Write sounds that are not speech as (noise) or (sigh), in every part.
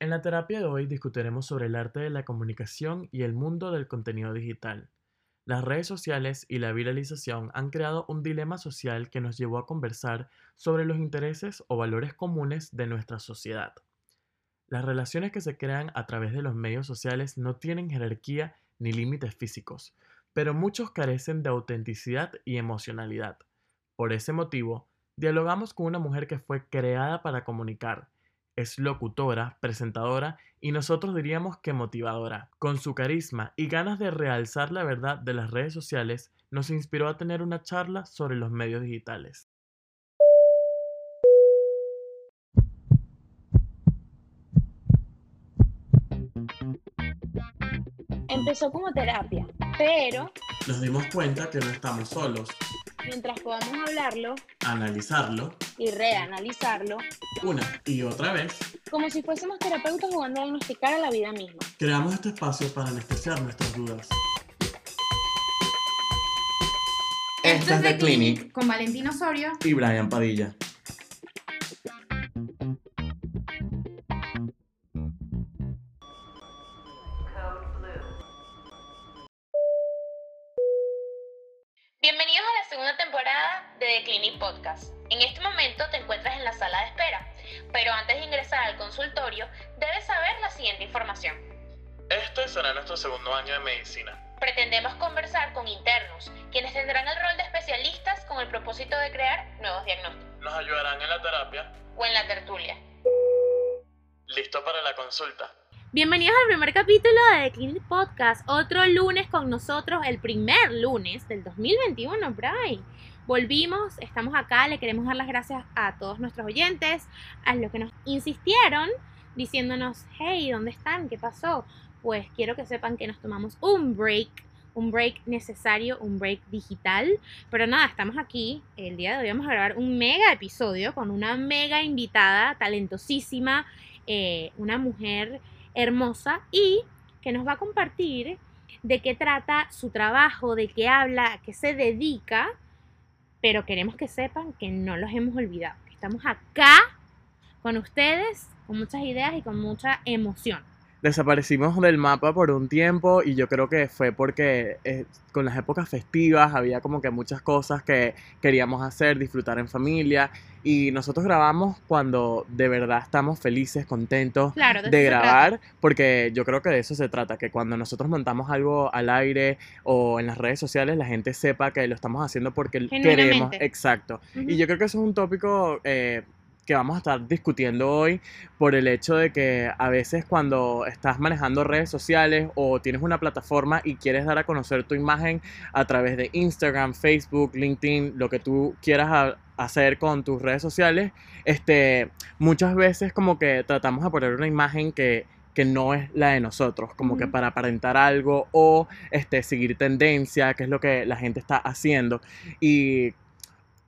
En la terapia de hoy discutiremos sobre el arte de la comunicación y el mundo del contenido digital. Las redes sociales y la viralización han creado un dilema social que nos llevó a conversar sobre los intereses o valores comunes de nuestra sociedad. Las relaciones que se crean a través de los medios sociales no tienen jerarquía ni límites físicos, pero muchos carecen de autenticidad y emocionalidad. Por ese motivo, dialogamos con una mujer que fue creada para comunicar, es locutora, presentadora y nosotros diríamos que motivadora. Con su carisma y ganas de realzar la verdad de las redes sociales, nos inspiró a tener una charla sobre los medios digitales. Empezó como terapia, pero Nos dimos cuenta que no estamos solos. Mientras podamos hablarlo Analizarlo y reanalizarlo, una y otra vez, como si fuésemos terapeutas jugando a diagnosticar a la vida misma. creamos este espacio para anestesiar nuestras dudas. Esto es The Clinic con Valentín Osorio. y Brian Padilla. Segunda temporada de The Clinic Podcast. En este momento te encuentras en la sala de espera, pero antes de ingresar al consultorio debes saber la siguiente información. Este será nuestro segundo año de medicina. Pretendemos conversar con internos, quienes tendrán el rol de especialistas con el propósito de crear nuevos diagnósticos, Nos ayudarán en la terapia. o en la tertulia. ¿Listo para la consulta? Bienvenidos al primer capítulo de The Clinic Podcast. Otro lunes con nosotros, el primer lunes del 2021, Brian. Volvimos, estamos acá, le queremos dar las gracias a todos nuestros oyentes, a los que nos insistieron diciéndonos, hey, ¿dónde están? ¿Qué pasó? Pues quiero que sepan que nos tomamos un break, un break necesario, un break digital. Pero nada, estamos aquí. El día de hoy vamos a grabar un mega episodio con una mega invitada, talentosísima, eh, una mujer hermosa y que nos va a compartir de qué trata su trabajo, de qué habla, a qué se dedica, pero queremos que sepan que no los hemos olvidado, que estamos acá con ustedes, con muchas ideas y con mucha emoción. Desaparecimos del mapa por un tiempo y yo creo que fue porque eh, con las épocas festivas había como que muchas cosas que queríamos hacer, disfrutar en familia y nosotros grabamos cuando de verdad estamos felices, contentos Claro, de grabar, porque yo creo que de eso se trata, que cuando nosotros montamos algo al aire o en las redes sociales, la gente sepa que lo estamos haciendo porque queremos, exacto. Y yo creo que eso es un tópico eh, que vamos a estar discutiendo hoy por el hecho de que a veces cuando estás manejando redes sociales o tienes una plataforma y quieres dar a conocer tu imagen a través de Instagram, Facebook, LinkedIn, lo que tú quieras hacer con tus redes sociales, este, muchas veces como que tratamos de poner una imagen que que no es la de nosotros, como que para aparentar algo o este, seguir tendencia, que es lo que la gente está haciendo. Y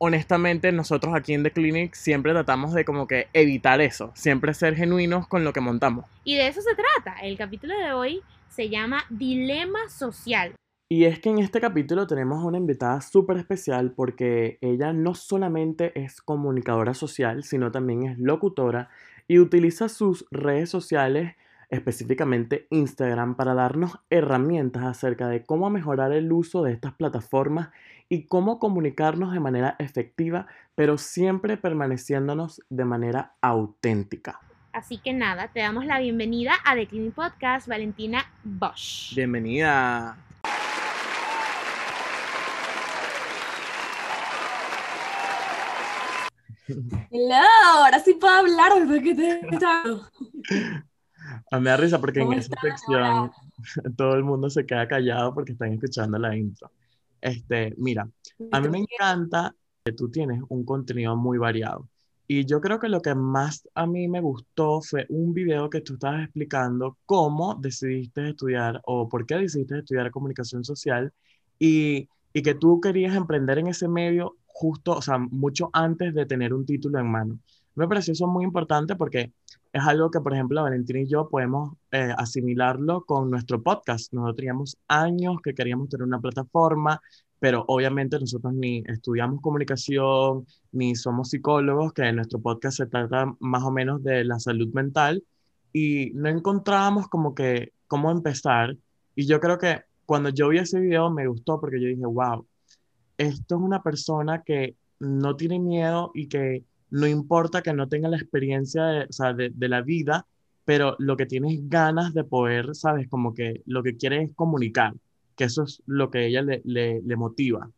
honestamente nosotros aquí en The Clinic siempre tratamos de como que evitar eso, siempre ser genuinos con lo que montamos. Y de eso se trata. El capítulo de hoy se llama Dilema Social. Y es que en este capítulo tenemos a una invitada súper especial porque ella no solamente es comunicadora social, sino también es locutora y utiliza sus redes sociales, específicamente Instagram, para darnos herramientas acerca de cómo mejorar el uso de estas plataformas y cómo comunicarnos de manera efectiva, pero siempre permaneciéndonos de manera auténtica. Así que nada, te damos la bienvenida a The Clinic Podcast, Valentina Bosch. Bienvenida. Hello, ahora sí puedo hablar, ¿verdad que te A mí me da risa porque en ¿Cómo esa están sección (laughs) todo el mundo se queda callado porque están escuchando la intro. Este, mira, a mí me encanta que tú tienes un contenido muy variado. Y yo creo que lo que más a mí me gustó fue un video que tú estabas explicando cómo decidiste estudiar o por qué decidiste estudiar comunicación social y, y que tú querías emprender en ese medio justo, o sea, mucho antes de tener un título en mano. Me pareció eso muy importante porque es algo que, por ejemplo, Valentina y yo podemos eh, asimilarlo con nuestro podcast. Nosotros teníamos años que queríamos tener una plataforma, pero obviamente nosotros ni estudiamos comunicación, ni somos psicólogos, que en nuestro podcast se trata más o menos de la salud mental. y no encontrábamos como que cómo empezar. Y yo creo que cuando yo vi ese video me gustó porque yo dije, wow, esto es una persona que no tiene miedo y que no importa que no tenga la experiencia de, o sea, de, de la vida, pero lo que tiene es ganas de poder, ¿sabes? Como que lo que quiere es comunicar, que eso es lo que ella le, le, le motiva.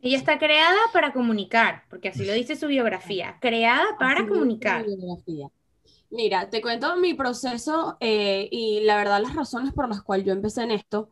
Ella está creada para comunicar, porque así lo dice su biografía, creada para comunicar. Mira, te cuento mi proceso eh, y la verdad las razones por las cuales yo empecé en esto.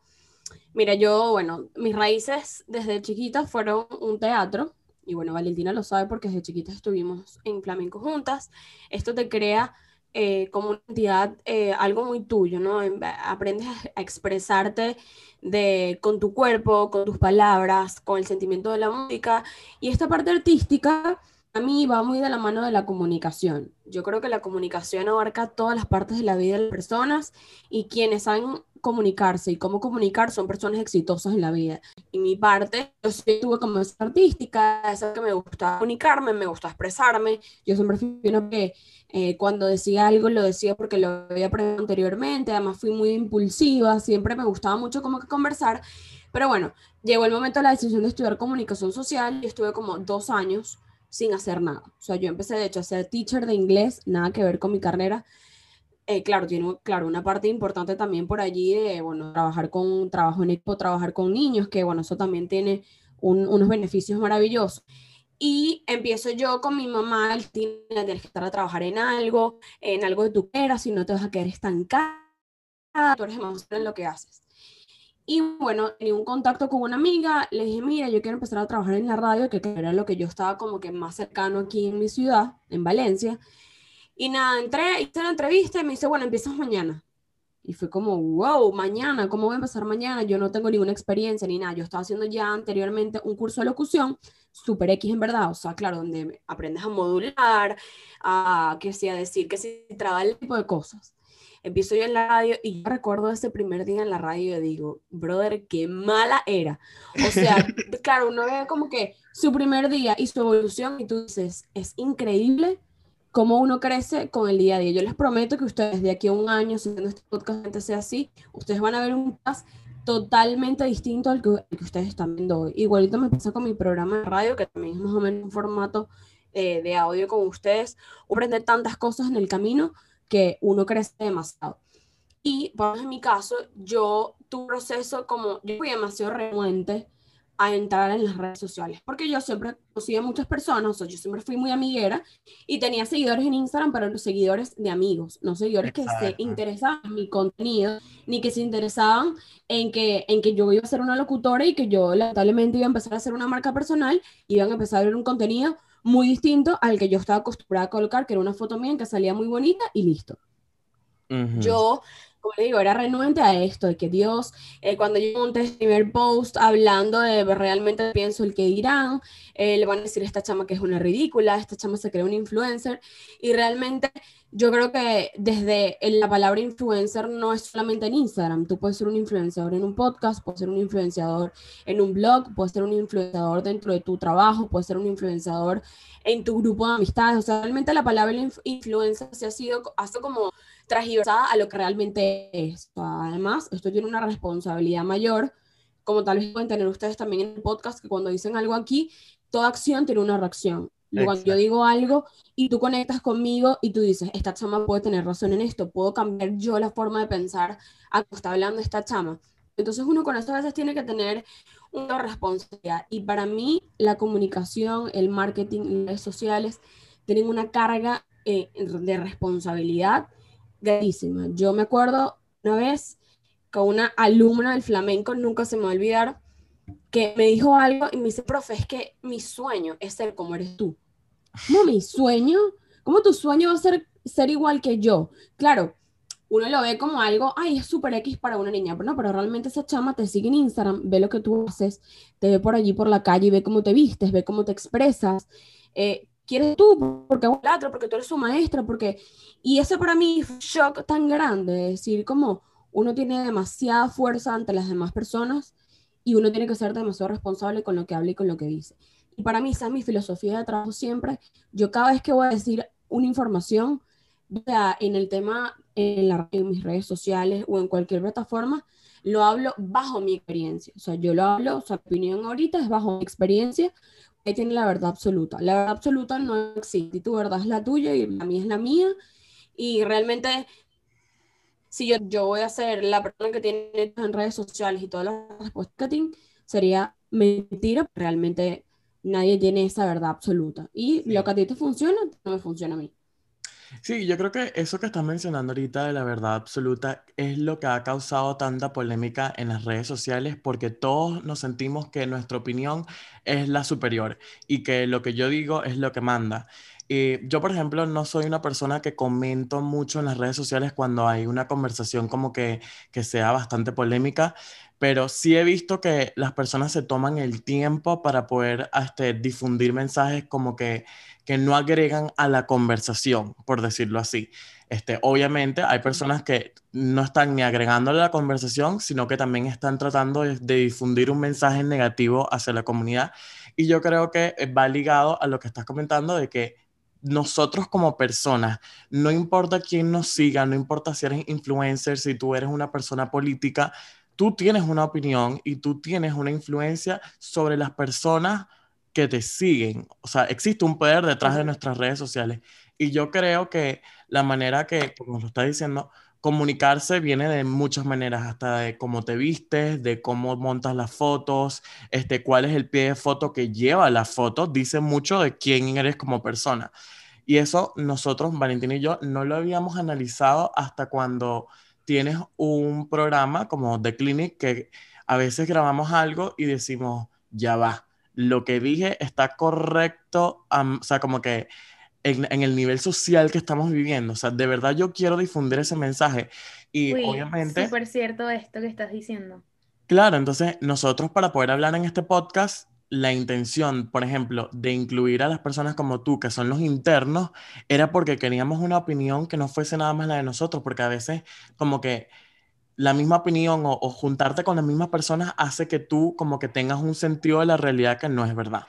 Mira, yo, bueno, mis raíces desde chiquita fueron un teatro, y bueno, Valentina lo sabe porque desde chiquita estuvimos en flamenco juntas. Esto te crea eh, como una entidad, eh, algo muy tuyo, ¿no? Aprendes a, expresarte de, con tu cuerpo, con tus palabras, con el sentimiento de la música. Y esta parte artística a mí va muy de la mano de la comunicación. Yo creo que la comunicación abarca todas las partes de la vida de las personas y quienes saben comunicarse y cómo comunicar son personas exitosas en la vida. Y mi parte, yo siempre tuve como esa artística, esa que me gusta comunicarme, me gusta expresarme. Yo siempre fui una que eh, cuando decía algo lo decía porque lo había aprendido anteriormente, además fui muy impulsiva, siempre me gustaba mucho como que conversar. Pero bueno, llegó el momento de la decisión de estudiar comunicación social y estuve como dos años sin hacer nada. O sea, yo empecé de hecho a ser teacher de inglés, nada que ver con mi carrera. Eh, claro, tiene claro, una parte importante también por allí de, bueno, trabajar con trabajo en equipo, trabajar con niños, que bueno, eso también tiene unos beneficios maravillosos. Y empiezo yo con mi mamá, tienes que estar a trabajar en algo, en algo de tu quieras, si no te vas a quedar estancada, tú eres más en lo que haces. Y bueno, tenía un contacto con una amiga, le dije, mira, yo quiero empezar a trabajar en la radio, que era lo que yo estaba como que más cercano aquí en mi ciudad, en Valencia. Y nada, entré, hice la entrevista y me dice, bueno, empiezas mañana. Y fue como, wow, mañana, ¿cómo voy a empezar mañana? Yo no tengo ninguna experiencia ni nada. Yo estaba haciendo ya anteriormente un curso de locución, super X en verdad, o sea, claro, donde aprendes a modular, a que sea decir, que si traba el tipo de cosas empiezo yo en la radio y yo recuerdo ese primer día en la radio y digo, brother, qué mala era. O sea, (laughs) claro, uno ve como que su primer día y su evolución y tú dices, es increíble cómo uno crece con el día a día. Yo les prometo que ustedes de aquí a un año, si este podcast sea así, ustedes van a ver un podcast totalmente distinto al que, ustedes están viendo hoy. Igualito me pasa con mi programa de radio, que también es más o menos un formato eh, de audio con ustedes. Aprender tantas cosas en el camino que uno crece demasiado. Y, por en mi caso, yo tuve un proceso como, yo fui demasiado renuente a entrar en las redes sociales, porque yo siempre conocí a muchas personas, o sea, yo siempre fui muy amiguera y tenía seguidores en Instagram, pero los seguidores de amigos, no seguidores que se interesaban en mi contenido, ni que se interesaban en que, en que yo iba a ser una locutora y que yo lamentablemente iba a empezar a hacer una marca personal, y iban a empezar a ver un contenido muy distinto al que yo estaba acostumbrada a colocar, que era una foto mía que salía muy bonita y listo. Yo, como le digo, era renuente a esto, de que Dios, eh, cuando yo monté el primer post hablando de realmente pienso el que dirán, eh, le van a decir esta chama que es una ridícula, esta chama se cree un influencer, y realmente yo creo que desde la palabra influencer no es solamente en Instagram, tú puedes ser un influenciador en un podcast, puedes ser un influenciador en un blog, puedes ser un influenciador dentro de tu trabajo, puedes ser un influenciador en tu grupo de amistades, o sea, realmente la palabra influencer se ha sido, ha sido como transversada a lo que realmente es. Además, esto tiene una responsabilidad mayor, como tal vez pueden tener ustedes también en el podcast, que cuando dicen algo aquí, toda acción tiene una reacción. Cuando yo digo algo y tú conectas conmigo y tú dices, esta chama puede tener razón en esto, puedo cambiar yo la forma de pensar a que está hablando esta chama. Entonces uno con esto a veces tiene que tener una responsabilidad. Y para mí la comunicación, el marketing, las redes sociales tienen una carga eh, de responsabilidad grandísima. Yo me acuerdo una vez con una alumna del flamenco, nunca se me va a olvidar, que me dijo algo y me dice, profe, es que mi sueño es ser como eres tú. ¿Cómo mi sueño? ¿Cómo tu sueño va a ser ser igual que yo? Claro, uno lo ve como algo, ay, es súper X para una niña, pero no, pero realmente esa chama te sigue en Instagram, ve lo que tú haces, te ve por allí por la calle ve cómo te vistes, ve cómo te expresas. Eh, ¿Quieres tú? Porque un otro, porque tú eres su maestra, porque... Y eso para mí fue un shock tan grande, decir como uno tiene demasiada fuerza ante las demás personas y uno tiene que ser demasiado responsable con lo que habla y con lo que dice. Y para mí esa es mi filosofía de trabajo siempre. Yo cada vez que voy a decir una información, sea en el tema, en, en mis redes sociales o en cualquier plataforma, lo hablo bajo mi experiencia. O sea, yo lo hablo, su opinión ahorita es bajo mi experiencia. Ahí tiene la verdad absoluta. La verdad absoluta no existe. Tu verdad es la tuya y la mía es la mía. Y realmente, si yo, yo voy a ser la persona que tiene en redes sociales y todas las respuestas que sería mentira. Realmente nadie tiene esa verdad absoluta. Y lo que a ti te funciona, no me funciona a mí. Sí, yo creo que eso que estás mencionando ahorita de la verdad absoluta es lo que ha causado tanta polémica en las redes sociales porque todos nos sentimos que nuestra opinión es la superior y que lo que yo digo es lo que manda. Y yo, por ejemplo, no soy una persona que comento mucho en las redes sociales cuando hay una conversación como que, que sea bastante polémica, pero sí he visto que las personas se toman el tiempo para poder este, difundir mensajes como que, que no agregan a la conversación, por decirlo así. Este, obviamente hay personas que no están ni agregándole a la conversación, sino que también están tratando de, de, difundir un mensaje negativo hacia la comunidad. Y yo creo que va ligado a lo que estás comentando de que nosotros como personas, no importa quién nos siga, no importa si eres influencer, si tú eres una persona política, tú tienes una opinión y tú tienes una influencia sobre las personas que te siguen. O sea, existe un poder detrás de nuestras redes sociales. Y yo creo que la manera que, como lo está diciendo, comunicarse viene de muchas maneras, hasta de cómo te vistes, de cómo montas las fotos, este, cuál es el pie de foto que lleva la foto, dice mucho de quién eres como persona. Y eso nosotros, Valentín y yo, no lo habíamos analizado hasta cuando tienes un programa como The Clinic que a veces grabamos algo y decimos, ya va, lo que dije está correcto, o sea, como que en, el nivel social que estamos viviendo, o sea, de verdad yo quiero difundir ese mensaje y Uy, obviamente... Súper cierto esto que estás diciendo. Claro, entonces nosotros para poder hablar en este podcast la intención, por ejemplo, de incluir a las personas como tú, que son los internos, era porque queríamos una opinión que no fuese nada más la de nosotros, porque a veces como que la misma opinión o, juntarte con las mismas personas hace que tú como que tengas un sentido de la realidad que no es verdad.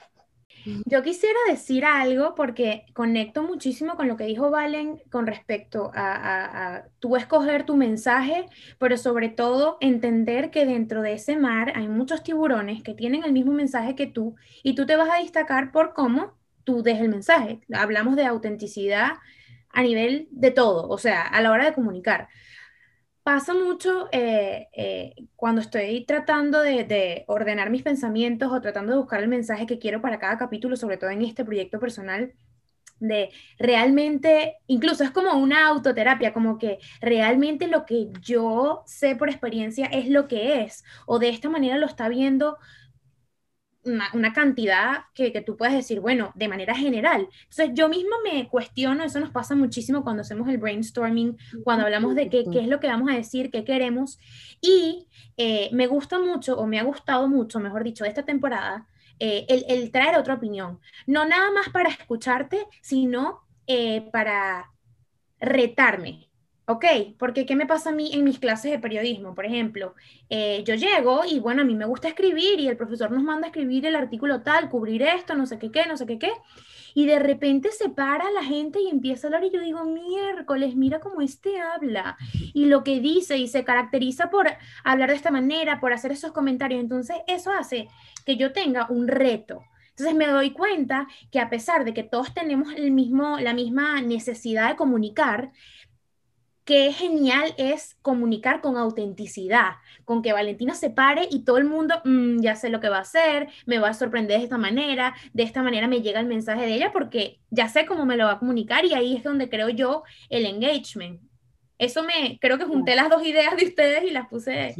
Yo quisiera decir algo porque conecto muchísimo con lo que dijo Valen con respecto a, tú escoger tu mensaje, pero sobre todo entender que dentro de ese mar hay muchos tiburones que tienen el mismo mensaje que tú y tú te vas a destacar por cómo tú des el mensaje. Hablamos de autenticidad a nivel de todo, o sea, a la hora de comunicar pasa mucho eh, eh, cuando estoy tratando de, ordenar mis pensamientos o tratando de buscar el mensaje que quiero para cada capítulo, sobre todo en este proyecto personal, de realmente, incluso es como una autoterapia, como que realmente lo que yo sé por experiencia es lo que es, o de esta manera lo está viendo una, cantidad que, que, tú puedes decir, bueno, de manera general. Entonces, yo misma me cuestiono, eso nos pasa muchísimo cuando hacemos el brainstorming, cuando hablamos de qué, qué es lo que vamos a decir, qué queremos. Y eh, me gusta mucho, o me ha gustado mucho, mejor dicho, esta temporada, eh, el, el, traer otra opinión. No nada más para escucharte, sino eh, para retarme, Ok, porque ¿qué me pasa a mí en mis clases de periodismo? Por ejemplo, eh, yo llego y bueno, a mí me gusta escribir y el profesor nos manda a escribir el artículo tal, cubrir esto, no sé qué, qué, no sé qué, qué. Y de repente se para la gente y empieza a hablar y yo digo, miércoles, mira cómo este habla y lo que dice y se caracteriza por hablar de esta manera, por hacer esos comentarios. Entonces, eso hace que yo tenga un reto. Entonces me doy cuenta que a pesar de que todos tenemos el mismo, la misma necesidad de comunicar, qué genial es comunicar con autenticidad, con que Valentina se pare y todo el mundo, mm, ya sé lo que va a hacer, me va a sorprender de esta manera, de esta manera me llega el mensaje de ella porque ya sé cómo me lo va a comunicar y ahí es donde creo yo el engagement. Eso me, creo que junté las dos ideas de ustedes y las puse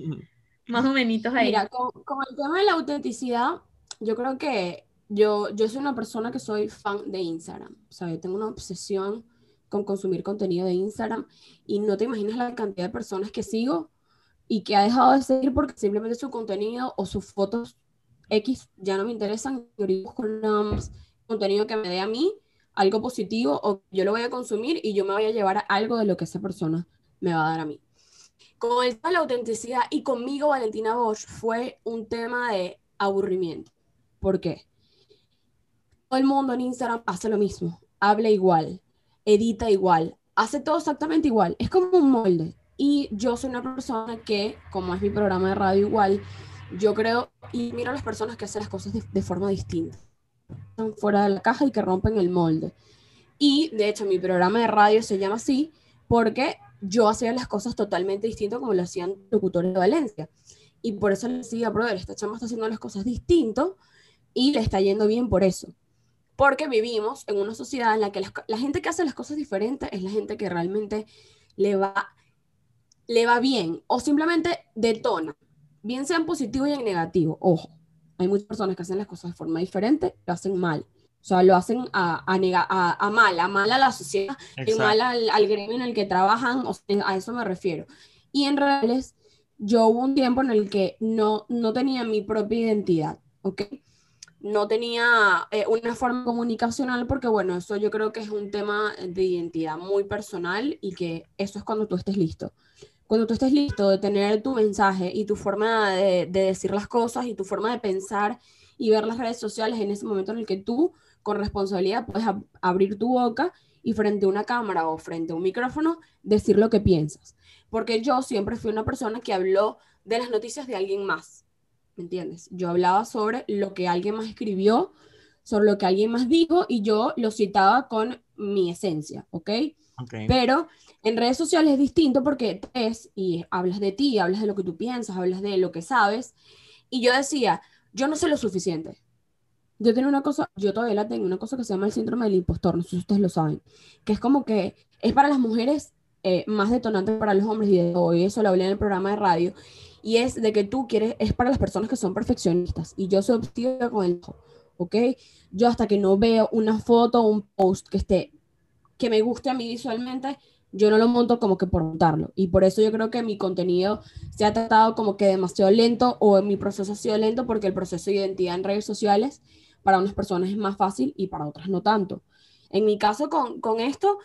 más o menos ahí. Mira, con, el tema de la autenticidad, yo creo que yo, yo soy una persona que soy fan de Instagram, o sea, yo tengo una obsesión con consumir contenido de Instagram y no te imaginas la cantidad de personas que sigo y que ha dejado de seguir porque simplemente su contenido o sus fotos X ya no me interesan y con contenido que me dé a mí algo positivo o yo lo voy a consumir y yo me voy a llevar algo de lo que esa persona me va a dar a mí. Con el tema de la autenticidad y conmigo Valentina Bosch fue un tema de aburrimiento. ¿Por qué? Todo el mundo en Instagram hace lo mismo, habla igual, edita igual, hace todo exactamente igual, es como un molde. Y yo soy una persona que, como es mi programa de radio igual, yo creo y miro a las personas que hacen las cosas de, forma distinta, están fuera de la caja y que rompen el molde. Y de hecho mi programa de radio se llama así porque yo hacía las cosas totalmente distintas como lo hacían locutores de Valencia. Y por eso le decía, brother, esta chama está haciendo las cosas distinto y le está yendo bien por eso. Porque vivimos en una sociedad en la que la, gente que hace las cosas diferentes es la gente que realmente le va, le va bien o simplemente detona, bien sea en positivo y en negativo. Ojo, hay muchas personas que hacen las cosas de forma diferente, lo hacen mal. O sea, lo hacen a, a, a, mal, a mal a la sociedad y mal al, al, gremio en el que trabajan, o a eso me refiero. Y en realidad, yo hubo un tiempo en el que no, no tenía mi propia identidad, ¿ok? No tenía eh, una forma comunicacional porque, bueno, eso yo creo que es un tema de identidad muy personal y que eso es cuando tú estés listo. Cuando tú estés listo de tener tu mensaje y tu forma de, decir las cosas y tu forma de pensar y ver las redes sociales en ese momento en el que tú, con responsabilidad, puedes abrir tu boca y frente a una cámara o frente a un micrófono decir lo que piensas. Porque yo siempre fui una persona que habló de las noticias de alguien más ¿me entiendes? Yo hablaba sobre lo que alguien más escribió, sobre lo que alguien más dijo y yo lo citaba con mi esencia, ¿ok? okay. Pero en redes sociales es distinto porque es y hablas de ti, hablas de lo que tú piensas, hablas de lo que sabes. Y yo decía, yo no sé lo suficiente. Yo tengo una cosa, yo todavía la tengo, una cosa que se llama el síndrome del impostor, no sé si ustedes lo saben, que es como que es para las mujeres eh, más detonante para los hombres y de hoy eso lo hablé en el programa de radio y es de que tú quieres, es para las personas que son perfeccionistas y yo soy optiva con el ¿ok? Yo hasta que no veo una foto o un post que esté, que me guste a mí visualmente, yo no lo monto como que por montarlo. Y por eso yo creo que mi contenido se ha tratado como que demasiado lento o mi proceso ha sido lento porque el proceso de identidad en redes sociales para unas personas es más fácil y para otras no tanto. En mi caso con, con esto,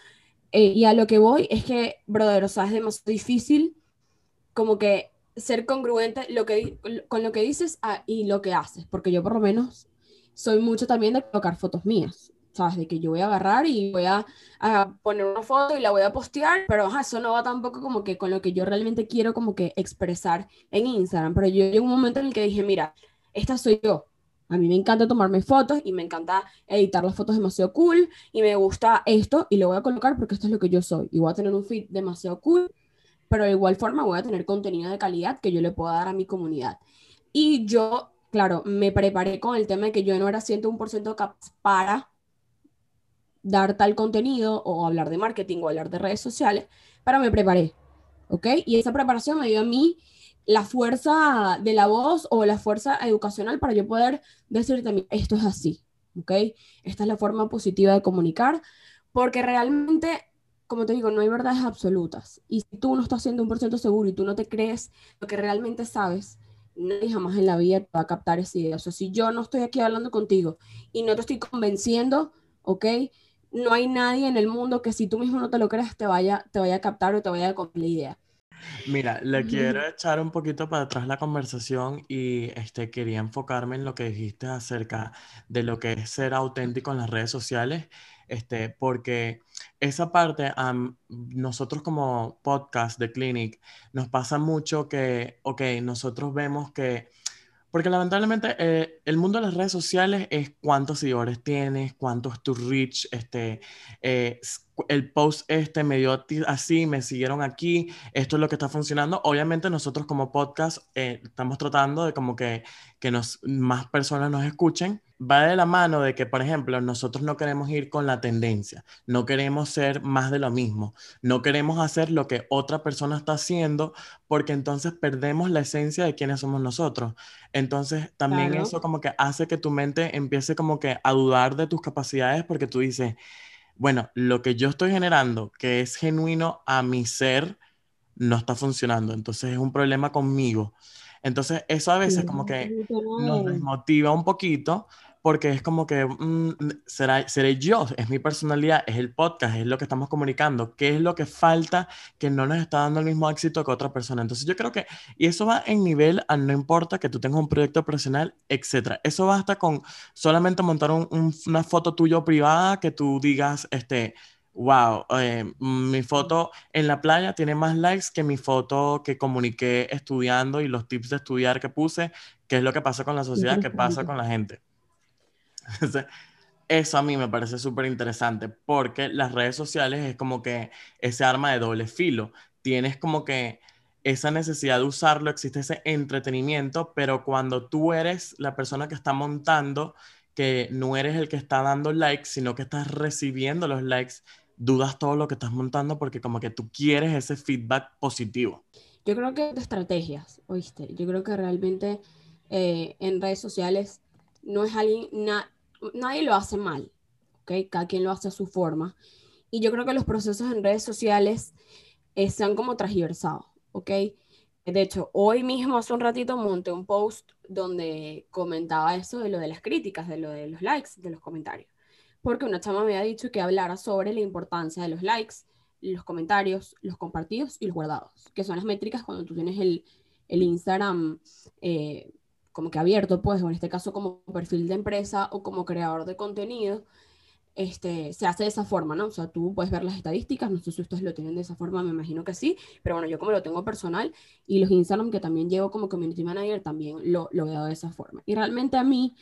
eh, y a lo que voy es que, brother, o sea, es demasiado difícil como que ser congruente lo que, con lo que dices ah, y lo que haces, porque yo por lo menos soy mucho también de colocar fotos mías, ¿sabes? De que yo voy a agarrar y voy a, poner una foto y la voy a postear, pero eso no va tampoco como que con lo que yo realmente quiero como que expresar en Instagram, pero yo llegó un momento en el que dije, mira, esta soy yo. A mí me encanta tomarme fotos y me encanta editar las fotos demasiado cool y me gusta esto y lo voy a colocar porque esto es lo que yo soy y voy a tener un feed demasiado cool pero de igual forma voy a tener contenido de calidad que yo le pueda dar a mi comunidad. Y yo, claro, me preparé con el tema de que yo no era 101% capaz para dar tal contenido o hablar de marketing o hablar de redes sociales, pero me preparé, ¿ok? Y esa preparación me dio a mí la fuerza de la voz o la fuerza educacional para yo poder decirte, esto es así, ¿ok? Esta es la forma positiva de comunicar, porque realmente como te digo, no hay verdades absolutas. Y si tú no estás siendo un por ciento seguro y tú no te crees lo que realmente sabes, nadie jamás en la vida te va a captar esa idea. O sea, si yo no estoy aquí hablando contigo y no te estoy convenciendo, ¿ok? No hay nadie en el mundo que si tú mismo no te lo creas te vaya, te vaya a captar o te vaya a comprar la idea. Mira, le quiero echar un poquito para atrás la conversación y este, quería enfocarme en lo que dijiste acerca de lo que es ser auténtico en las redes sociales este, porque esa parte, nosotros como podcast de Clinic, nos pasa mucho que, ok, nosotros vemos que, porque lamentablemente eh, el mundo de las redes sociales es cuántos seguidores tienes, cuánto es tu reach, este, eh, el post este me dio así, me siguieron aquí, esto es lo que está funcionando. Obviamente nosotros como podcast eh, estamos tratando de como que, que nos, más personas nos escuchen, va de la mano de que, por ejemplo, nosotros no queremos ir con la tendencia, no queremos ser más de lo mismo, no queremos hacer lo que otra persona está haciendo, porque entonces perdemos la esencia de quiénes somos nosotros. Entonces, también eso como que hace que tu mente empiece como que a dudar de tus capacidades, porque tú dices, bueno, lo que yo estoy generando, que es genuino a mi ser, no está funcionando, entonces es un problema conmigo. Entonces, eso a veces como que nos desmotiva un poquito porque es como que mm, será, seré yo, es mi personalidad, es el podcast, es lo que estamos comunicando, qué es lo que falta que no nos está dando el mismo éxito que otra persona. Entonces yo creo que, y eso va en nivel a no importa que tú tengas un proyecto profesional, etcétera. Eso basta con solamente montar una foto tuya privada que tú digas, este, wow, eh, mi foto en la playa tiene más likes que mi foto que comuniqué estudiando y los tips de estudiar que puse, qué es lo que pasa con la sociedad, qué pasa con la gente. (laughs) Eso a mí me parece súper interesante porque las redes sociales es como que ese arma de doble filo. Tienes como que esa necesidad de usarlo, existe ese entretenimiento, pero cuando tú eres la persona que está montando, que no eres el que está dando likes, sino que estás recibiendo los likes, dudas todo lo que estás montando porque como que tú quieres ese feedback positivo. Yo creo que estrategias, oíste, yo creo que realmente eh, en redes sociales no es alguien, nadie lo hace mal, ¿ok? Cada quien lo hace a su forma. Y yo creo que los procesos en redes sociales eh, se han como transversado. ¿ok? De hecho, hoy mismo, hace un ratito, monté un post donde comentaba eso de lo de las críticas, de lo de los likes, de los comentarios. Porque una chama me había dicho que hablara sobre la importancia de los likes, los comentarios, los compartidos y los guardados, que son las métricas cuando tú tienes el, el Instagram eh, como que abierto, pues, o en este caso como perfil de empresa o como creador de contenido, este, se hace de esa forma, ¿no? O sea, tú puedes ver las estadísticas, no sé si ustedes lo tienen de esa forma, me imagino que sí, pero bueno, yo como lo tengo personal y los Instagram que también llevo como community manager también lo, lo veo de esa forma. Y realmente a mí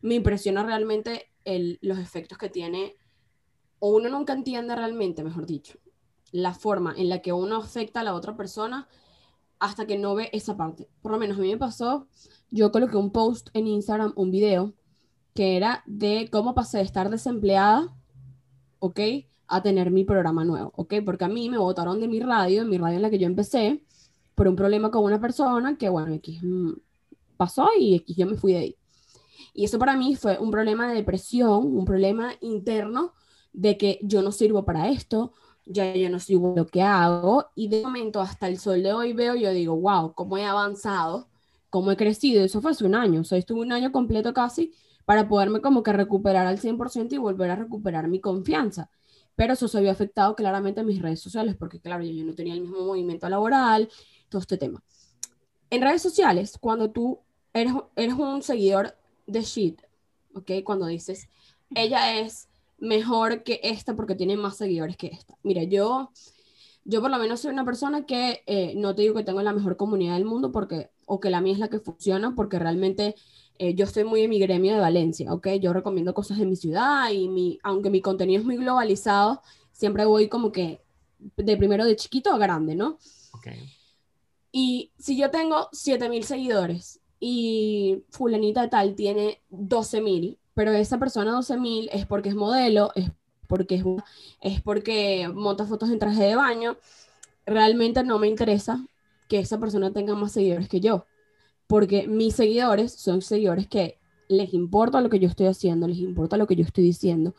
me impresiona realmente los efectos que tiene, o uno nunca entiende realmente, mejor dicho, la forma en la que uno afecta a la otra persona hasta que no ve esa parte. Por lo menos a mí me pasó, yo coloqué un post en Instagram, un video, que era de cómo pasé de estar desempleada, ¿ok? A tener mi programa nuevo, ¿ok? Porque a mí me votaron de mi radio, de mi radio en la que yo empecé, por un problema con una persona que, bueno, X mm, pasó y X yo me fui de ahí. Y eso para mí fue un problema de depresión, un problema interno de que yo no sirvo para esto, ya yo no sirvo lo que hago y de momento hasta el sol de hoy veo, yo digo, wow, cómo he avanzado, cómo he crecido. Eso fue hace un año, o sea, estuve un año completo casi para poderme como que recuperar al 100% y volver a recuperar mi confianza. Pero eso se había afectado claramente a mis redes sociales, porque claro, yo, no tenía el mismo movimiento laboral, todo este tema. En redes sociales, cuando tú eres, eres un seguidor de shit, ¿ok? Cuando dices, ella es mejor que esta porque tiene más seguidores que esta. Mira, yo, yo por lo menos soy una persona que eh, no te digo que tengo la mejor comunidad del mundo porque, o que la mía es la que funciona, porque realmente eh, yo estoy muy en mi gremio de Valencia, ¿ok? Yo recomiendo cosas de mi ciudad y mi, aunque mi contenido es muy globalizado, siempre voy como que de primero de chiquito a grande, ¿no? Ok. Y si yo tengo 7000 seguidores y fulanita tal tiene 12000, pero esa persona 12000 es porque es modelo, es porque es, es porque monta fotos en traje de baño, realmente no me interesa que esa persona tenga más seguidores que yo porque mis seguidores son seguidores que les importa lo que yo estoy haciendo, les importa lo que yo estoy diciendo.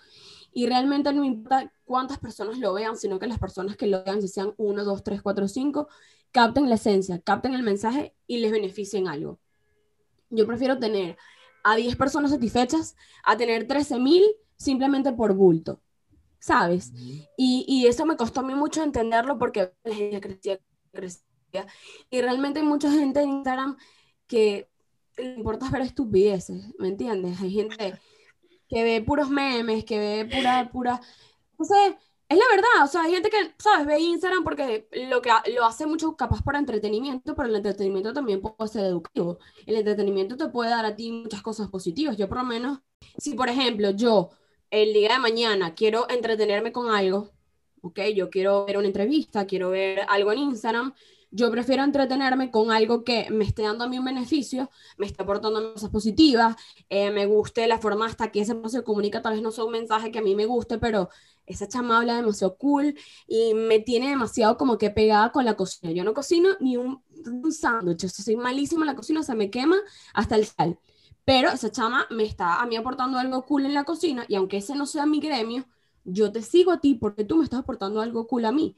Y realmente no importa cuántas personas lo vean, sino que las personas que lo vean, si sean uno, dos, tres, cuatro, cinco, capten la esencia, capten el mensaje y les beneficien algo. Yo prefiero tener a 10 personas satisfechas a tener 13 mil simplemente por bulto, ¿sabes? y, y, eso me costó a mí mucho entenderlo porque la gente crecía, crecía. Y realmente hay mucha gente en Instagram que le importa ver estupideces, ¿me entiendes? Hay gente que ve puros memes, que ve pura, pura, no sé, es la verdad, o sea, hay gente que, ¿sabes? Ve Instagram porque lo que lo hace mucho capaz para entretenimiento, pero el entretenimiento también puede ser educativo. El entretenimiento te puede dar a ti muchas cosas positivas. Yo por lo menos, si por ejemplo yo el día de mañana quiero entretenerme con algo, ¿ok? Yo quiero ver una entrevista, quiero ver algo en Instagram, yo prefiero entretenerme con algo que me esté dando a mí un beneficio, me esté aportando cosas positivas, eh, me guste la forma hasta que ese se comunica, tal vez no sea un mensaje que a mí me guste, pero esa chama habla demasiado cool y me tiene demasiado como que pegada con la cocina. Yo no cocino ni un, sándwich, soy malísima en la cocina, se me quema hasta el sal. Pero esa chama me está a mí aportando algo cool en la cocina y aunque ese no sea mi gremio, yo te sigo a ti porque tú me estás aportando algo cool a mí.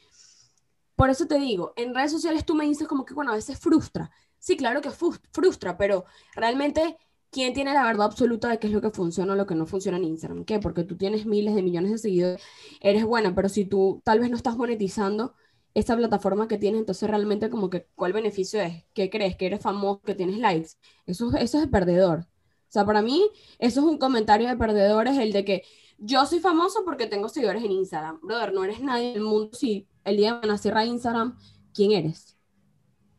Por eso te digo, en redes sociales tú me dices como que, bueno, a veces frustra. Sí, claro que frustra, pero realmente, ¿quién tiene la verdad absoluta de qué es lo que funciona o lo que no funciona en Instagram? ¿Qué? Porque tú tienes miles de millones de seguidores, eres buena, pero si tú tal vez no estás monetizando esa plataforma que tienes, entonces realmente como que, ¿cuál beneficio es? ¿Qué crees? ¿Que eres famoso, que tienes likes? Eso, eso es perdedor. O sea, para mí, eso es un comentario de perdedores, el de que yo soy famoso porque tengo seguidores en Instagram. Brother, no eres nadie en el mundo. Si el día de mañana cierra Instagram, ¿quién eres?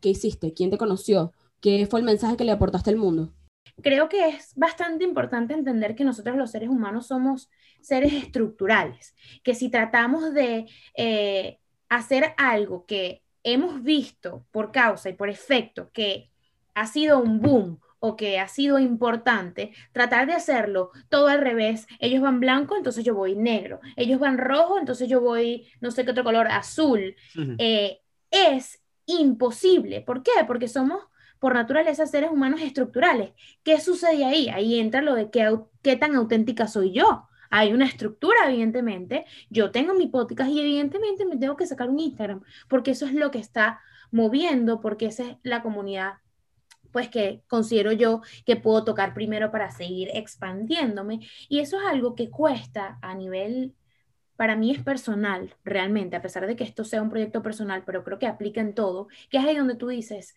¿Qué hiciste? ¿Quién te conoció? ¿Qué fue el mensaje que le aportaste al mundo? Creo que es bastante importante entender que nosotros los seres humanos somos seres estructurales, que si tratamos de eh, hacer algo que hemos visto por causa y por efecto que ha sido un boom o que ha sido importante, tratar de hacerlo todo al revés. Ellos van blanco, entonces yo voy negro. Ellos van rojo, entonces yo voy no sé qué otro color, azul. Eh, es imposible. ¿Por qué? Porque somos por naturaleza seres humanos estructurales. ¿Qué sucede ahí? Ahí entra lo de qué, qué tan auténtica soy yo. Hay una estructura, evidentemente. Yo tengo mi podcast y evidentemente me tengo que sacar un Instagram, porque eso es lo que está moviendo, porque esa es la comunidad pues que considero yo que puedo tocar primero para seguir expandiéndome. Y eso es algo que cuesta a nivel, para mí es personal, realmente, a pesar de que esto sea un proyecto personal, pero creo que aplica en todo, que es ahí donde tú dices,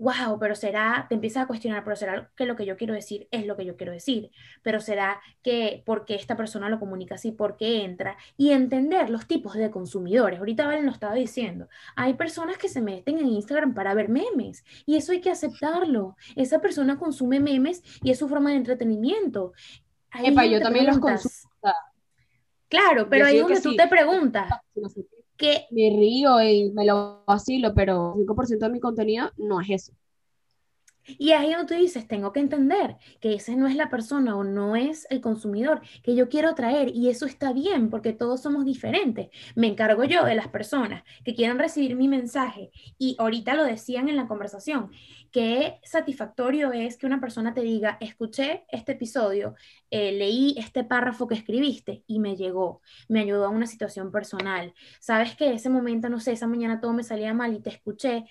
wow, pero será, te empiezas a cuestionar, pero será que lo que yo quiero decir es lo que yo quiero decir, pero será que por qué esta persona lo comunica así, por qué entra, y entender los tipos de consumidores. Ahorita Valen lo estaba diciendo, hay personas que se meten en Instagram para ver memes, y eso hay que aceptarlo. Esa persona consume memes y es su forma de entretenimiento. Epa, yo también los consumo. Claro, pero ahí donde tú te preguntas, que... Me río y me lo vacilo, pero 5% de mi contenido no es eso. Y ahí donde tú dices, tengo que entender que ese no es la persona o no es el consumidor que yo quiero traer y eso está bien porque todos somos diferentes. Me encargo yo de las personas que quieran recibir mi mensaje y ahorita lo decían en la conversación, qué satisfactorio es que una persona te diga, escuché este episodio, eh, leí este párrafo que escribiste y me llegó, me ayudó a una situación personal. Sabes que ese momento, no sé, esa mañana todo me salía mal y te escuché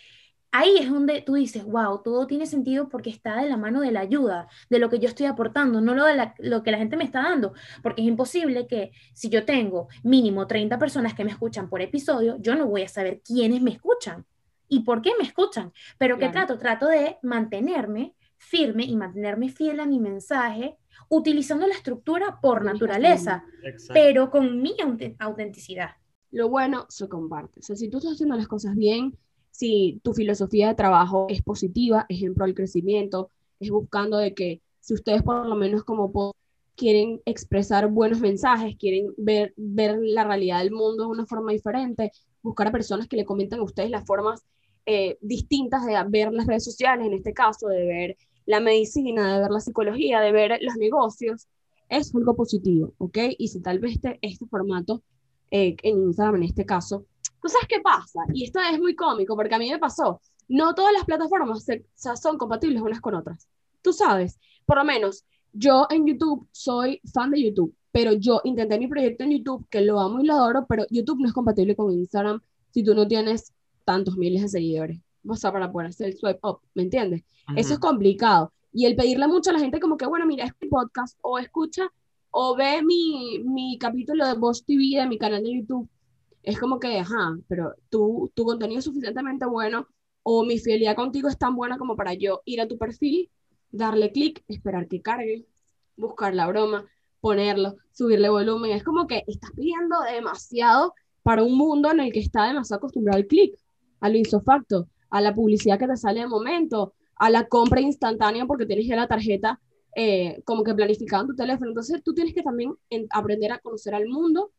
ahí es donde tú dices, wow, todo tiene sentido porque está de la mano de la ayuda, de lo que yo estoy aportando, no lo de lo que la gente me está dando, porque es imposible que si yo tengo mínimo 30 personas que me escuchan por episodio, yo no voy a saber quiénes me escuchan y por qué me escuchan, pero ¿qué trato? Trato de mantenerme firme y mantenerme fiel a mi mensaje, utilizando la estructura por naturaleza, pero con mi autenticidad. Lo bueno se comparte. O sea, si tú estás haciendo las cosas bien, si tu filosofía de trabajo es positiva, pro del crecimiento, es buscando de que si ustedes por lo menos como quieren expresar buenos mensajes, quieren ver, ver la realidad del mundo de una forma diferente, buscar a personas que le comenten a ustedes las formas eh, distintas de ver las redes sociales, en este caso, de ver la medicina, de ver la psicología, de ver los negocios, es algo positivo, ¿ok? Y si tal vez este, este formato eh, en Instagram, en este caso, ¿Tú sabes qué pasa? Y esto es muy cómico porque a mí me pasó. No todas las plataformas son compatibles unas con otras. Tú sabes, por lo menos yo en YouTube soy fan de YouTube, pero yo intenté mi proyecto en YouTube, que lo amo y lo adoro, pero YouTube no es compatible con Instagram si tú no tienes tantos miles de seguidores. O sea, para poder hacer el swipe up, ¿me entiendes? Eso es complicado. Y el pedirle mucho a la gente como que, bueno, mira, este podcast o escucha o ve mi, mi capítulo de Bosch TV de mi canal de YouTube es como que, ajá, pero tú, tu contenido es suficientemente bueno o mi fidelidad contigo es tan buena como para yo ir a tu perfil, darle clic, esperar que cargue, buscar la broma, ponerlo, subirle volumen. Es como que estás pidiendo demasiado para un mundo en el que está demasiado acostumbrado al clic, a lo insofacto, a la publicidad que te sale de momento, a la compra instantánea porque tienes ya la tarjeta eh, como que planificada en tu teléfono. Entonces tú tienes que también aprender a conocer al mundo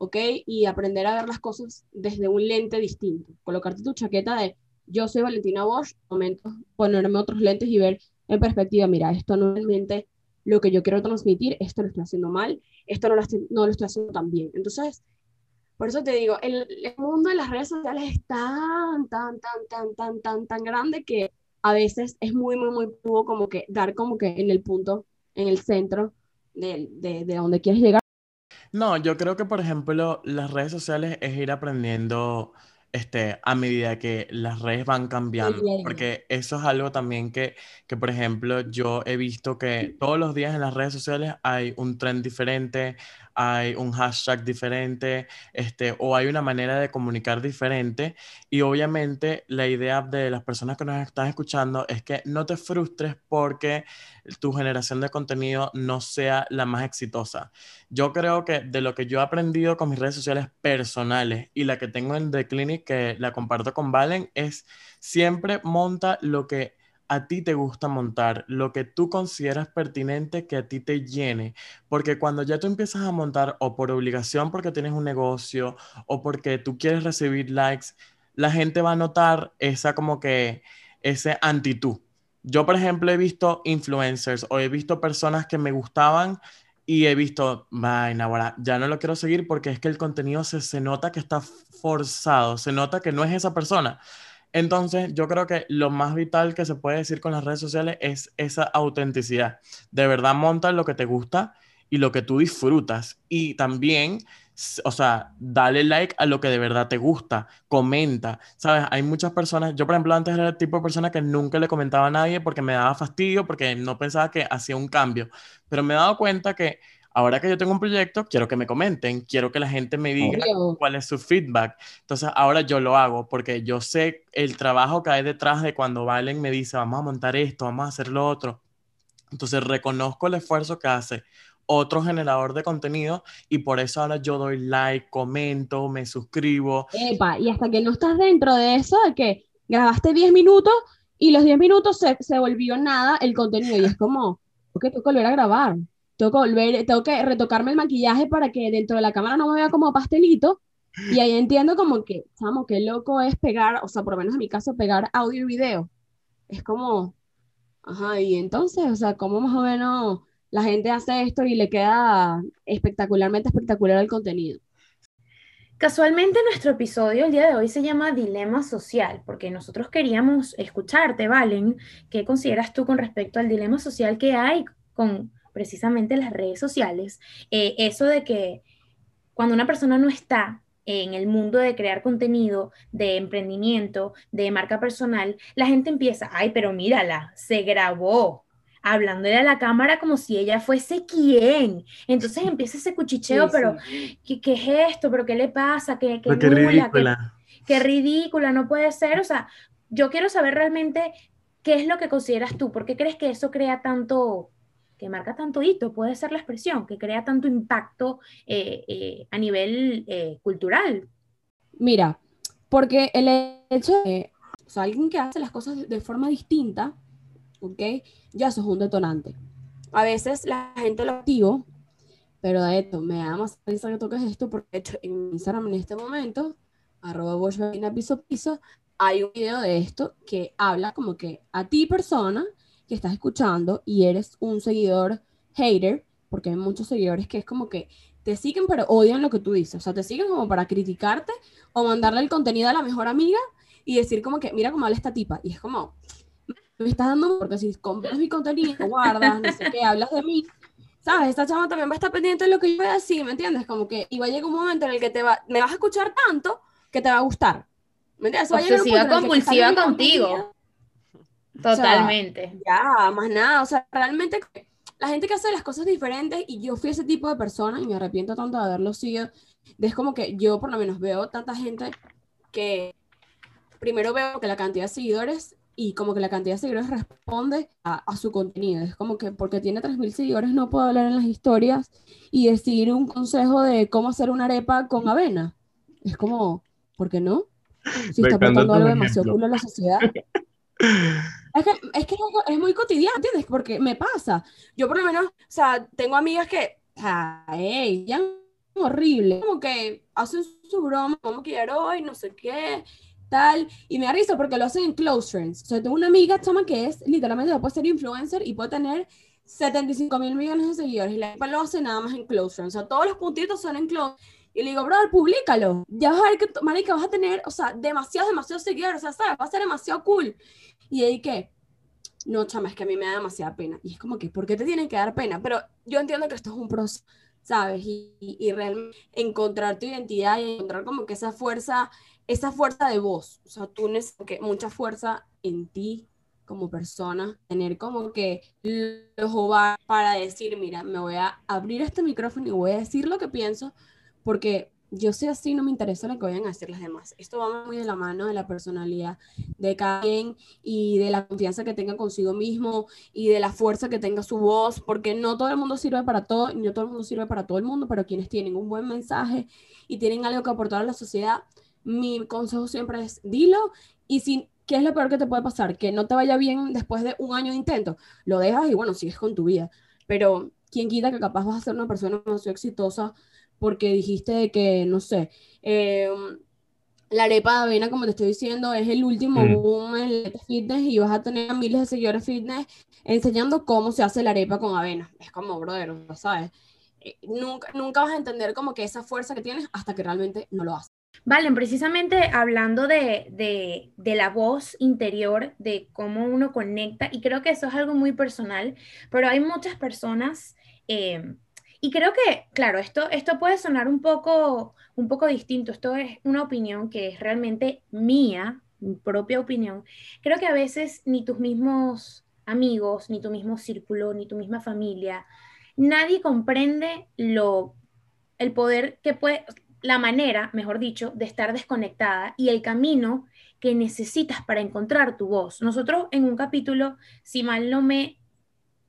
¿ok? Y aprender a ver las cosas desde un lente distinto. Colocarte tu chaqueta de yo soy Valentina Bosch, momento ponerme otros lentes y ver en perspectiva, mira, esto no es realmente lo que yo quiero transmitir, esto lo estoy haciendo mal, esto no lo estoy, no lo estoy haciendo tan bien. Entonces, por eso te digo, el, mundo de las redes sociales es tan, tan, tan, tan, tan, tan, tan grande que a veces es muy, muy, muy como que dar como que en el punto, en el centro de, de, de donde quieres llegar no, yo creo que, por ejemplo, las redes sociales es ir aprendiendo este, a medida que las redes van cambiando, porque eso es algo también que, que, por ejemplo, yo he visto que todos los días en las redes sociales hay un trend diferente, hay un hashtag diferente, este, o hay una manera de comunicar diferente. Y obviamente la idea de las personas que nos están escuchando es que no te frustres porque tu generación de contenido no sea la más exitosa. Yo creo que de lo que yo he aprendido con mis redes sociales personales y la que tengo en The Clinic, que la comparto con Valen, es siempre monta lo que a ti te gusta montar, lo que tú consideras pertinente que a ti te llene, porque cuando ya tú empiezas a montar o por obligación porque tienes un negocio o porque tú quieres recibir likes, la gente va a notar esa como que ese antitud. Yo, por ejemplo, he visto influencers o he visto personas que me gustaban y he visto, vaina, ahora ya no lo quiero seguir porque es que el contenido se, se nota que está forzado, se nota que no es esa persona. Entonces, yo creo que lo más vital que se puede decir con las redes sociales es esa autenticidad. De verdad, monta lo que te gusta y lo que tú disfrutas. Y también, o sea, dale like a lo que de verdad te gusta, comenta. Sabes, hay muchas personas, yo por ejemplo antes era el tipo de persona que nunca le comentaba a nadie porque me daba fastidio, porque no pensaba que hacía un cambio. Pero me he dado cuenta que ahora que yo tengo un proyecto, quiero que me comenten, quiero que la gente me diga cuál es su feedback. Entonces ahora yo lo hago porque yo sé el trabajo que hay detrás de cuando Valen me dice, vamos a montar esto, vamos a hacer lo otro. Entonces reconozco el esfuerzo que hace otro generador de contenido y por eso ahora yo doy like, comento, me suscribo. Epa, y hasta que no estás dentro de eso, de que grabaste 10 minutos y los 10 minutos se, se volvió nada el contenido y es como, ok, tengo que volver a grabar tengo que volver, tengo que retocarme el maquillaje para que dentro de la cámara no me vea como pastelito. Y ahí entiendo como que, chamo, qué loco es pegar, o sea, por lo menos en mi caso, pegar audio y video. Es como, ajá, y entonces, o sea, cómo más o menos la gente hace esto y le queda espectacularmente espectacular el contenido. Casualmente nuestro episodio el día de hoy se llama Dilema Social, porque nosotros queríamos escucharte, Valen, ¿qué consideras tú con respecto al dilema social que hay con precisamente las redes sociales, eh, eso de que cuando una persona no está en el mundo de crear contenido, de emprendimiento, de marca personal, la gente empieza, ay, pero mírala, se grabó, hablándole a la cámara como si ella fuese quien. Entonces empieza ese cuchicheo, pero ¿qué, ¿qué, es esto? ¿Pero qué le pasa? ¿Qué, qué, ridícula. Qué, qué, ridícula, no puede ser. O sea, yo quiero saber realmente qué es lo que consideras tú, por qué crees que eso crea tanto, que marca tanto hito, puede ser la expresión, que crea tanto impacto eh, eh, a nivel eh, cultural. Mira, porque el hecho de, o sea, alguien que hace las cosas de forma distinta, ¿ok? Ya eso es un detonante. A veces la gente lo activo, pero de esto, me da más risa que toques esto, porque de hecho en Instagram en este momento, arroba piso piso, hay un video de esto que habla como que a ti persona que estás escuchando y eres un seguidor hater, porque hay muchos seguidores que es como que te siguen pero odian lo que tú dices, o sea, te siguen como para criticarte o mandarle el contenido a la mejor amiga y decir como que, mira cómo habla esta tipa, y es como, me estás dando, porque si compras mi contenido, guardas, no sé qué, hablas de mí, ¿sabes? Esta chama también va a estar pendiente de lo que yo voy a decir, ¿me entiendes? Como que, y va a llegar un momento en el que te va, me vas a escuchar tanto que te va a gustar. ¿Me entiendes? Obsesiva compulsiva contigo. Totalmente. ya, más nada. O sea, realmente la gente que hace las cosas diferentes y yo fui ese tipo de persona y me arrepiento tanto de haberlo sido. Es como que yo por lo menos veo tanta gente que primero veo que la cantidad de seguidores y como que la cantidad de seguidores responde a, a su contenido. Es como que porque tiene 3.000 seguidores no puedo hablar en las historias y decir un consejo de cómo hacer una arepa con avena. Es como, ¿por qué no? Si está aportando algo demasiado cool a la sociedad. (laughs) Es que, es que es muy cotidiano, ¿entiendes? Porque me pasa. Yo por lo menos, o sea, tengo amigas que, ay, ya horrible, como que hacen su broma, como que hoy, no sé qué, tal, y me da risa porque lo hacen en close friends. O sea, tengo una amiga, chama, que es, literalmente, puede ser influencer y puede tener 75 mil millones de seguidores, y la lo hace nada más en close friends. O sea, todos los puntitos son en close y le digo, brother, públicalo. Ya vas a ver que, marica, vas a tener, o sea, demasiados, demasiados seguidores. O sea, ¿sabes? Va a ser demasiado cool. Y ahí que, no, chama, es que a mí me da demasiada pena. Y es como que, ¿por qué te tiene que dar pena? Pero yo entiendo que esto es un proceso, ¿sabes? Y, y, realmente encontrar tu identidad y encontrar como que esa fuerza, esa fuerza de voz. O sea, tú necesitas mucha fuerza en ti como persona, tener como que los ovarios para decir, mira, me voy a abrir este micrófono y voy a decir lo que pienso, porque yo sé así, no me interesa lo que vayan a decir las demás. Esto va muy de la mano de la personalidad de cada quien y de la confianza que tenga consigo mismo y de la fuerza que tenga su voz, porque no todo el mundo sirve para todo no todo el mundo sirve para todo el mundo, pero quienes tienen un buen mensaje y tienen algo que aportar a la sociedad, mi consejo siempre es dilo y si ¿qué es lo peor que te puede pasar? Que no te vaya bien después de un año de intento, lo dejas y bueno, sigues con tu vida, pero ¿quién quita que capaz vas a ser una persona más exitosa porque dijiste que, no sé, em, la arepa de avena, como te estoy diciendo, es el último mm. boom en el fitness y vas a tener miles de seguidores fitness enseñando cómo se hace la arepa con avena. Es como, brother, ¿sabes? Eh, nunca, nunca vas a entender como que esa fuerza que tienes hasta que realmente no lo haces. Valen, precisamente hablando de, de, de, la voz interior, de cómo uno conecta, y creo que eso es algo muy personal, pero hay muchas personas eh, y creo que, claro, esto, esto puede sonar un poco, un poco distinto. Esto es una opinión que es realmente mía, mi propia opinión. Creo que a veces ni tus mismos amigos, ni tu mismo círculo, ni tu misma familia, nadie comprende lo, el poder que puede, la manera, mejor dicho, de estar desconectada y el camino que necesitas para encontrar tu voz. Nosotros en un capítulo, si mal no me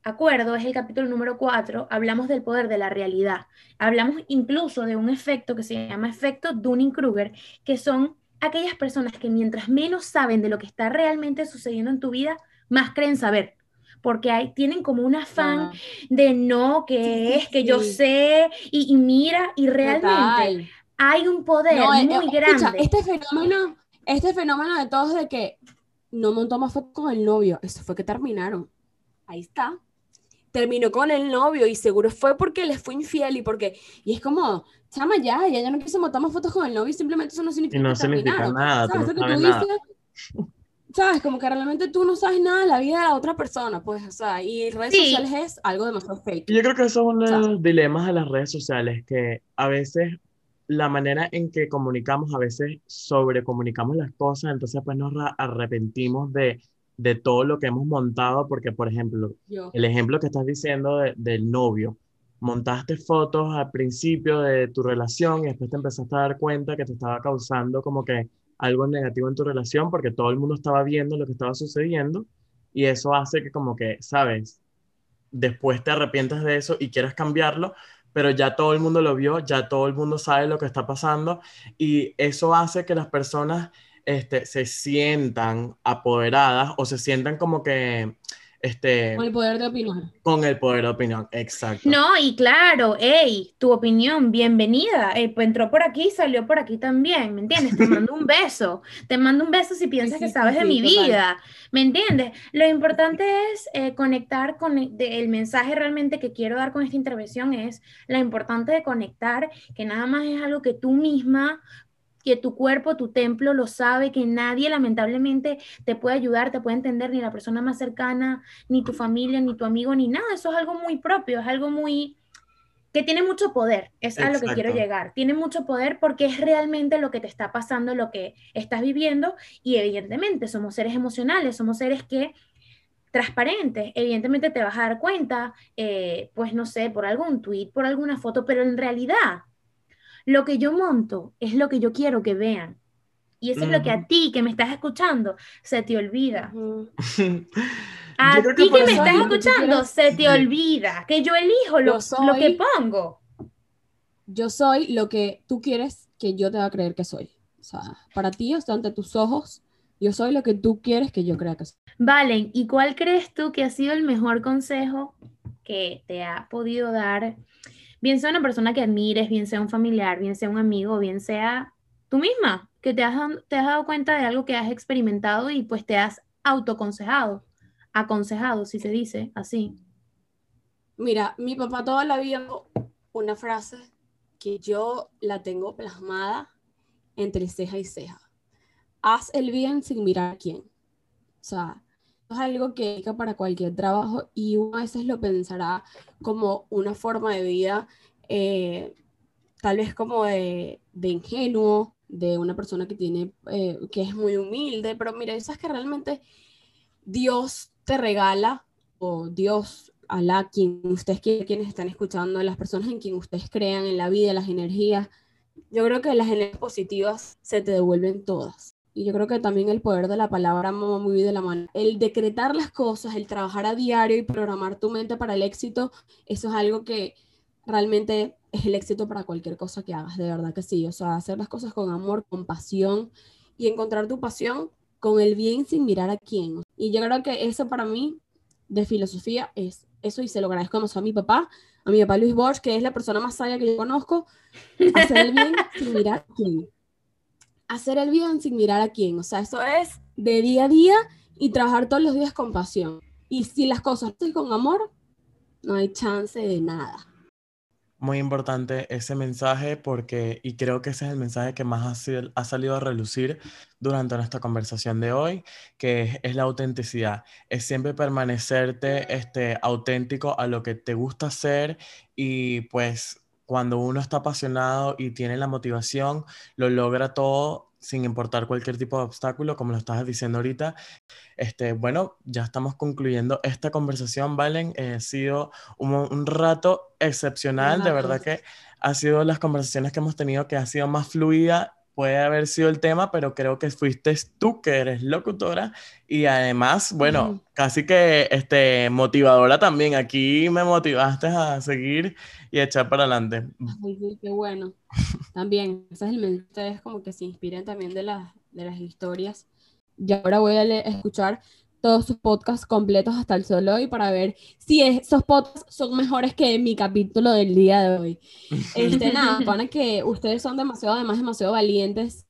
acuerdo, es el capítulo número 4, hablamos del poder de la realidad. Hablamos incluso de un efecto que se llama efecto Dunning-Kruger, que son aquellas personas que mientras menos saben de lo que está realmente sucediendo en tu vida, más creen saber. Porque hay, tienen como un afán de no, que es, que yo sé, y, mira, y realmente hay un poder eh, muy eh, grande. este fenómeno, este fenómeno de todos de que no montó más fotos con el novio, eso fue que terminaron. Ahí está terminó con el novio y seguro fue porque le fue infiel y porque, y es como, chama ya, ya, ya no quiso montar más fotos con el novio y simplemente eso no significa, y no significa nada. ¿Sabes lo que tú dices? ¿Sabes? Como que realmente tú no sabes nada de la vida de la otra persona, pues, o sea, y redes sociales es algo demasiado fake. Yo creo que eso es uno de los dilemas de las redes sociales, que a veces la manera en que comunicamos, a veces sobrecomunicamos las cosas, entonces pues nos arrepentimos de de todo lo que hemos montado, porque, por ejemplo, el ejemplo que estás diciendo del novio, montaste fotos al principio de tu relación y después te empezaste a dar cuenta que te estaba causando como que algo negativo en tu relación porque todo el mundo estaba viendo lo que estaba sucediendo y eso hace que como que, sabes, después te arrepientes de eso y quieras cambiarlo, pero ya todo el mundo lo vio, ya todo el mundo sabe lo que está pasando y eso hace que las personas este, se sientan apoderadas o se sientan como que... Este, con el poder de opinión. Con el poder de opinión, exacto. No, y claro, hey, tu opinión, bienvenida. Eh, entró por aquí, salió por aquí también, ¿me entiendes? Te mando un beso. Te mando un beso si piensas que sabes de mi vida, ¿me entiendes? Lo importante es eh, conectar con el, el mensaje realmente que quiero dar con esta intervención es la importante de conectar, que nada más es algo que tú misma que tu cuerpo, tu templo lo sabe, que nadie lamentablemente te puede ayudar, te puede entender, ni la persona más cercana, ni tu familia, ni tu amigo, ni nada. Eso es algo muy propio, es algo muy que tiene mucho poder, es a lo que quiero llegar. Tiene mucho poder porque es realmente lo que te está pasando, lo que estás viviendo y evidentemente somos seres emocionales, somos seres que transparentes, evidentemente te vas a dar cuenta, eh, pues no sé, por algún tweet, por alguna foto, pero en realidad lo que yo monto es lo que yo quiero que vean. Y eso es lo que a ti que me estás escuchando se te olvida. (laughs) a ti que, me estás escuchando se te olvida que yo elijo lo, lo que pongo. Yo soy lo que tú quieres que yo te va a creer que soy. O sea, para ti, o ante tus ojos, yo soy lo que tú quieres que yo crea que soy. Valen, ¿y cuál crees tú que ha sido el mejor consejo que te ha podido dar bien sea una persona que admires, bien sea un familiar, bien sea un amigo, bien sea tú misma, que te has, te has dado cuenta de algo que has experimentado y pues te has autoconsejado, aconsejado, si se dice así. Mira, mi papá toda la vida una frase que yo la tengo plasmada entre ceja y ceja. Haz el bien sin mirar a quién. O sea, es algo que para cualquier trabajo y uno a veces lo pensará como una forma de vida, eh, tal vez como de, ingenuo, de una persona que tiene, eh, que es muy humilde, pero mira, esas que realmente Dios te regala, o Dios, Alá, quien ustedes quienes están escuchando, las personas en quien ustedes crean, en la vida, las energías, yo creo que las energías positivas se te devuelven todas. Y yo creo que también el poder de la palabra muy de la mano. El decretar las cosas, el trabajar a diario y programar tu mente para el éxito, eso es algo que realmente es el éxito para cualquier cosa que hagas, de verdad que sí. O sea, hacer las cosas con amor, con pasión y encontrar tu pasión con el bien sin mirar a quién. Y yo creo que eso para mí de filosofía es eso y se lo agradezco a mi papá, a mi papá Luis Bosch, que es la persona más sabia que yo conozco, hacer el bien (laughs) sin mirar a quién. Hacer el bien sin mirar a quién. O sea, eso es de día a día y trabajar todos los días con pasión. Y si las cosas son con amor, no hay chance de nada muy importante ese mensaje porque, y creo que ese es el mensaje que más ha, ha salido a relucir durante nuestra conversación de hoy, que es, la autenticidad. Es siempre permanecerte este, auténtico a lo que te gusta hacer y pues cuando uno está apasionado y tiene la motivación, lo logra todo sin importar cualquier tipo de obstáculo, como lo estabas diciendo ahorita. Este, bueno, ya estamos concluyendo esta conversación, Valen. Eh, ha sido un, rato excepcional, de verdad que ha sido las conversaciones que hemos tenido que ha sido más fluida puede haber sido el tema, pero creo que fuiste tú que eres locutora y además, bueno, casi que este, motivadora también. Aquí me motivaste a seguir y a echar para adelante. Ay, qué bueno. También, ese es el mensaje, como que se inspiren también de, las de las historias. Y ahora voy a escuchar todos sus podcasts completos hasta el solo hoy para ver si esos podcasts son mejores que mi capítulo del día de hoy. Este, (laughs) nada, para que ustedes son demasiado, además, demasiado valientes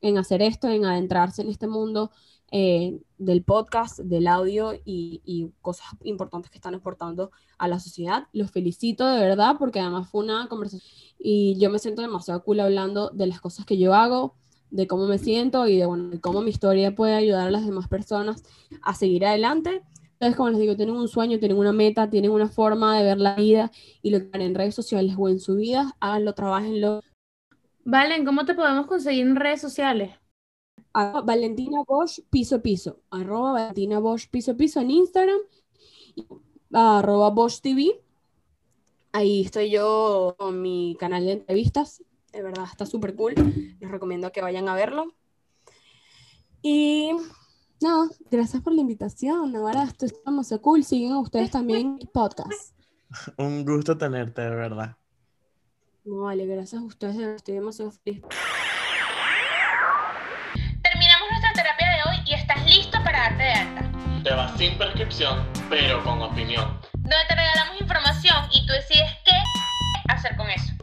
en hacer esto, en adentrarse en este mundo eh, del podcast, del audio y, y, cosas importantes que están aportando a la sociedad. Los felicito de verdad porque además fue una conversación y yo me siento demasiado cool hablando de las cosas que yo hago, de cómo me siento y de, bueno, cómo mi historia puede ayudar a las demás personas a seguir adelante. Entonces, como les digo, tienen un sueño, tienen una meta, tienen una forma de ver la vida y lo que en redes sociales o en su vida, háganlo, trabajenlo. Valen, ¿cómo te podemos conseguir en redes sociales? Valentina Bosch piso piso, arroba Valentina Bosch piso piso en Instagram, arroba Bosch TV. Ahí estoy yo con mi canal de entrevistas de verdad está súper cool. Les recomiendo que vayan a verlo. Y no, gracias por la invitación. Ahora esto está demasiado cool. Siguen a ustedes también el podcast. (laughs) Un gusto tenerte, de verdad. No, vale, gracias a ustedes. Estoy demasiado feliz. Terminamos nuestra terapia de hoy y estás listo para darte de alta. Te vas sin prescripción, pero con opinión. Donde te regalamos información y tú decides qué hacer con eso.